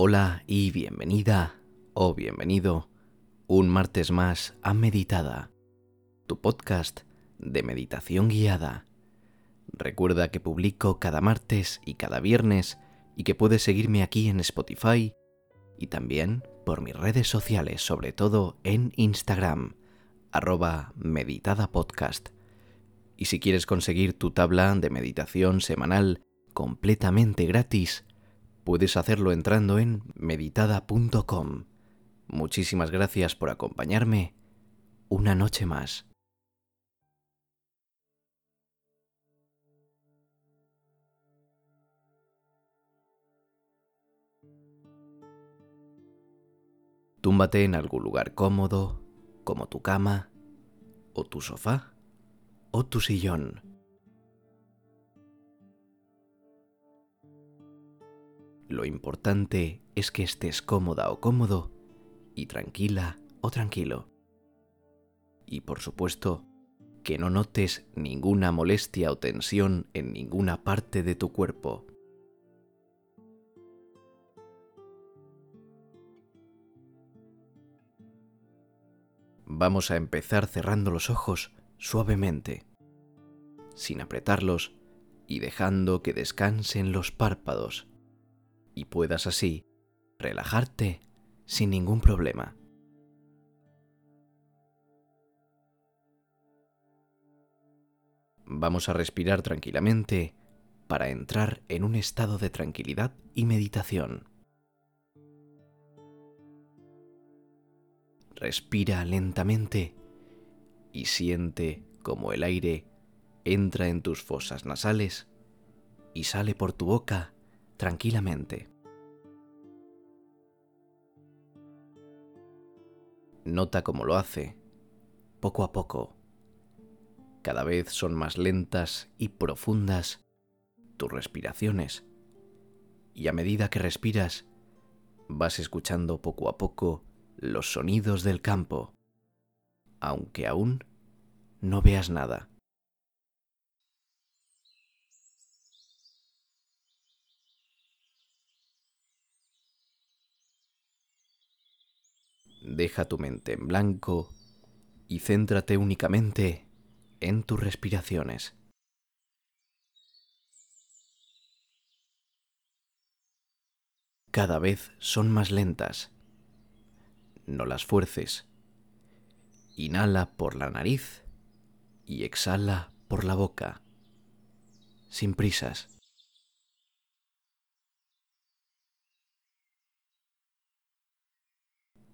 Hola y bienvenida o bienvenido un martes más a Meditada, tu podcast de meditación guiada. Recuerda que publico cada martes y cada viernes y que puedes seguirme aquí en Spotify y también por mis redes sociales, sobre todo en Instagram, arroba meditadapodcast. Y si quieres conseguir tu tabla de meditación semanal completamente gratis, puedes hacerlo entrando en meditada.com. Muchísimas gracias por acompañarme una noche más. Túmbate en algún lugar cómodo, como tu cama, o tu sofá, o tu sillón. Lo importante es que estés cómoda o cómodo y tranquila o tranquilo. Y por supuesto, que no notes ninguna molestia o tensión en ninguna parte de tu cuerpo. Vamos a empezar cerrando los ojos suavemente, sin apretarlos y dejando que descansen los párpados y puedas así relajarte sin ningún problema. Vamos a respirar tranquilamente para entrar en un estado de tranquilidad y meditación. Respira lentamente y siente como el aire entra en tus fosas nasales y sale por tu boca tranquilamente. Nota cómo lo hace, poco a poco. Cada vez son más lentas y profundas tus respiraciones. Y a medida que respiras, vas escuchando poco a poco los sonidos del campo, aunque aún no veas nada. Deja tu mente en blanco y céntrate únicamente en tus respiraciones. Cada vez son más lentas. No las fuerces. Inhala por la nariz y exhala por la boca, sin prisas.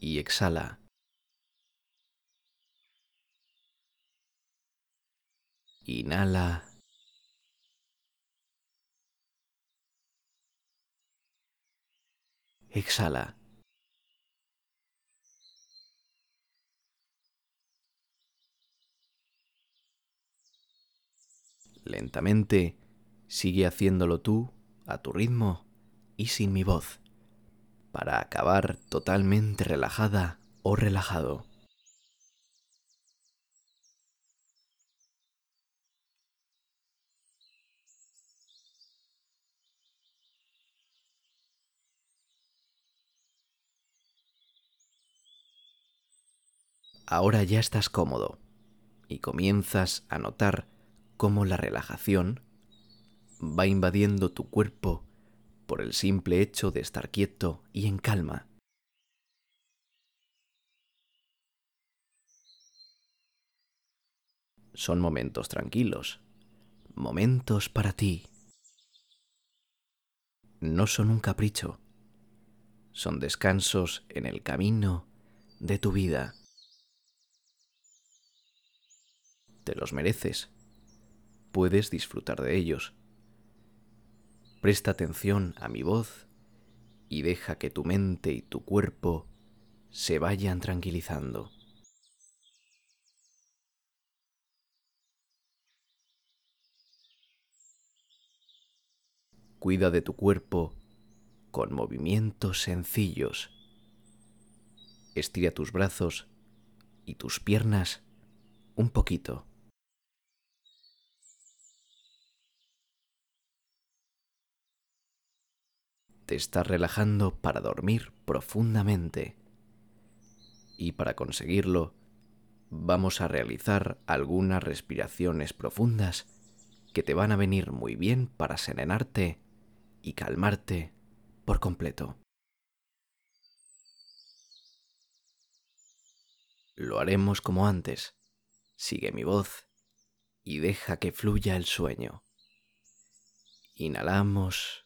Y exhala. Inhala. Exhala. Lentamente, sigue haciéndolo tú, a tu ritmo y sin mi voz para acabar totalmente relajada o relajado. Ahora ya estás cómodo y comienzas a notar cómo la relajación va invadiendo tu cuerpo por el simple hecho de estar quieto y en calma. Son momentos tranquilos, momentos para ti. No son un capricho, son descansos en el camino de tu vida. Te los mereces, puedes disfrutar de ellos Presta atención a mi voz y deja que tu mente y tu cuerpo se vayan tranquilizando. Cuida de tu cuerpo con movimientos sencillos. Estira tus brazos y tus piernas un poquito. Te estás relajando para dormir profundamente. Y para conseguirlo, vamos a realizar algunas respiraciones profundas que te van a venir muy bien para serenarte y calmarte por completo. Lo haremos como antes. Sigue mi voz y deja que fluya el sueño. Inhalamos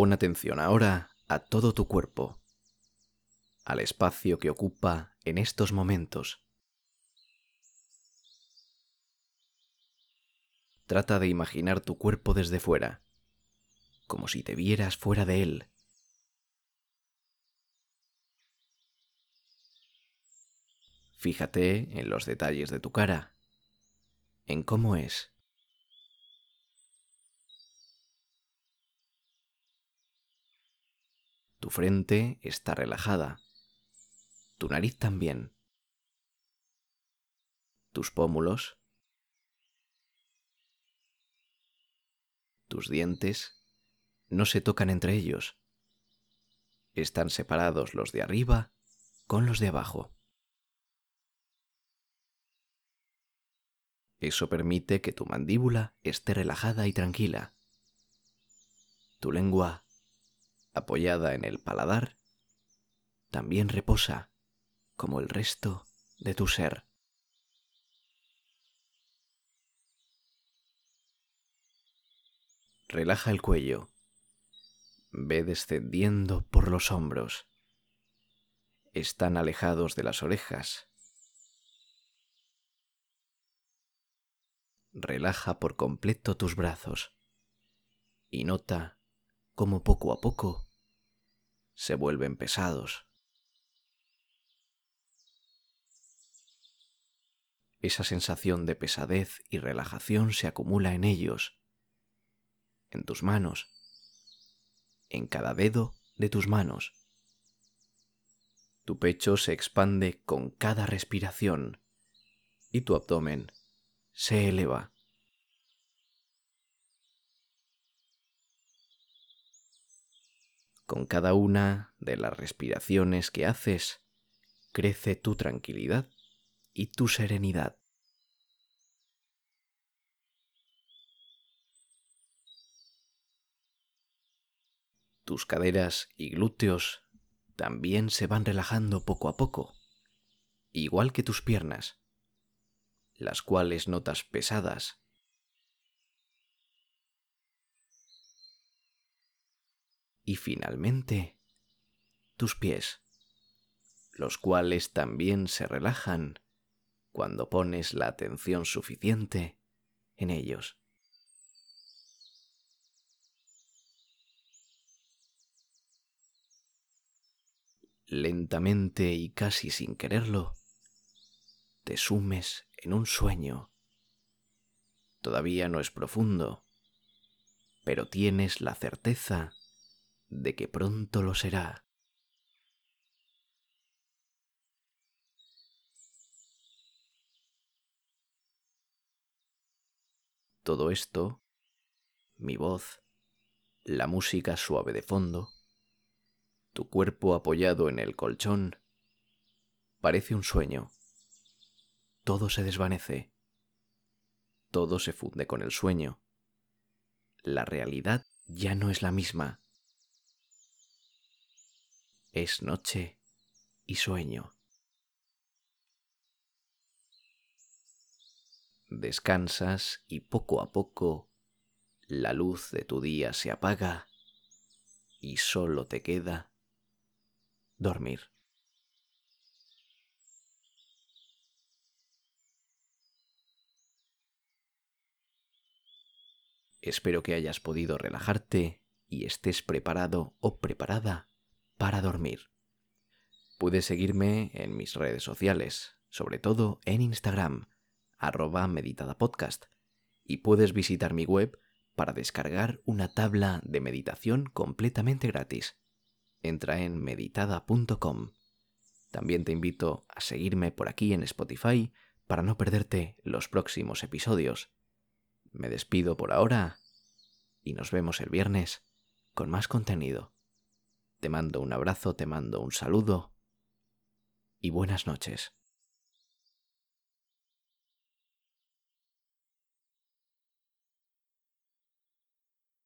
Pon atención ahora a todo tu cuerpo, al espacio que ocupa en estos momentos. Trata de imaginar tu cuerpo desde fuera, como si te vieras fuera de él. Fíjate en los detalles de tu cara, en cómo es. Frente está relajada, tu nariz también, tus pómulos Tus dientes no se tocan entre ellos. Están separados los de arriba con los de abajo. Eso permite que tu mandíbula esté relajada y tranquila. Tu lengua, apoyada en el paladar, también reposa como el resto de tu ser. Relaja el cuello. Ve descendiendo por los hombros. Están alejados de las orejas. Relaja por completo tus brazos y nota cómo poco a poco se vuelven pesados. Esa sensación de pesadez y relajación se acumula en ellos en tus manos, en cada dedo de tus manos. Tu pecho se expande con cada respiración y tu abdomen se eleva. Con cada una de las respiraciones que haces, crece tu tranquilidad y tu serenidad. Tus caderas y glúteos también se van relajando poco a poco, igual que tus piernas, las cuales notas pesadas. Y finalmente, tus pies, los cuales también se relajan cuando pones la atención suficiente en ellos. lentamente y casi sin quererlo, te sumes en un sueño. Todavía no es profundo, pero tienes la certeza de que pronto lo será. Todo esto, mi voz, la música suave de fondo, tu cuerpo apoyado en el colchón, parece un sueño. Todo se desvanece. todo se funde con el sueño. La realidad ya no es la misma. Es noche y sueño. Descansas y poco a poco la luz de tu día se apaga y solo te queda dormir. Espero que hayas podido relajarte y estés preparado o preparada para dormir. Puedes seguirme en mis redes sociales, sobre todo en Instagram, arroba meditadapodcast, y puedes visitar mi web para descargar una tabla de meditación completamente gratis. Entra en meditada.com. También te invito a seguirme por aquí en Spotify para no perderte los próximos episodios. Me despido por ahora y nos vemos el viernes con más contenido. Te mando un abrazo, te mando un saludo y buenas noches.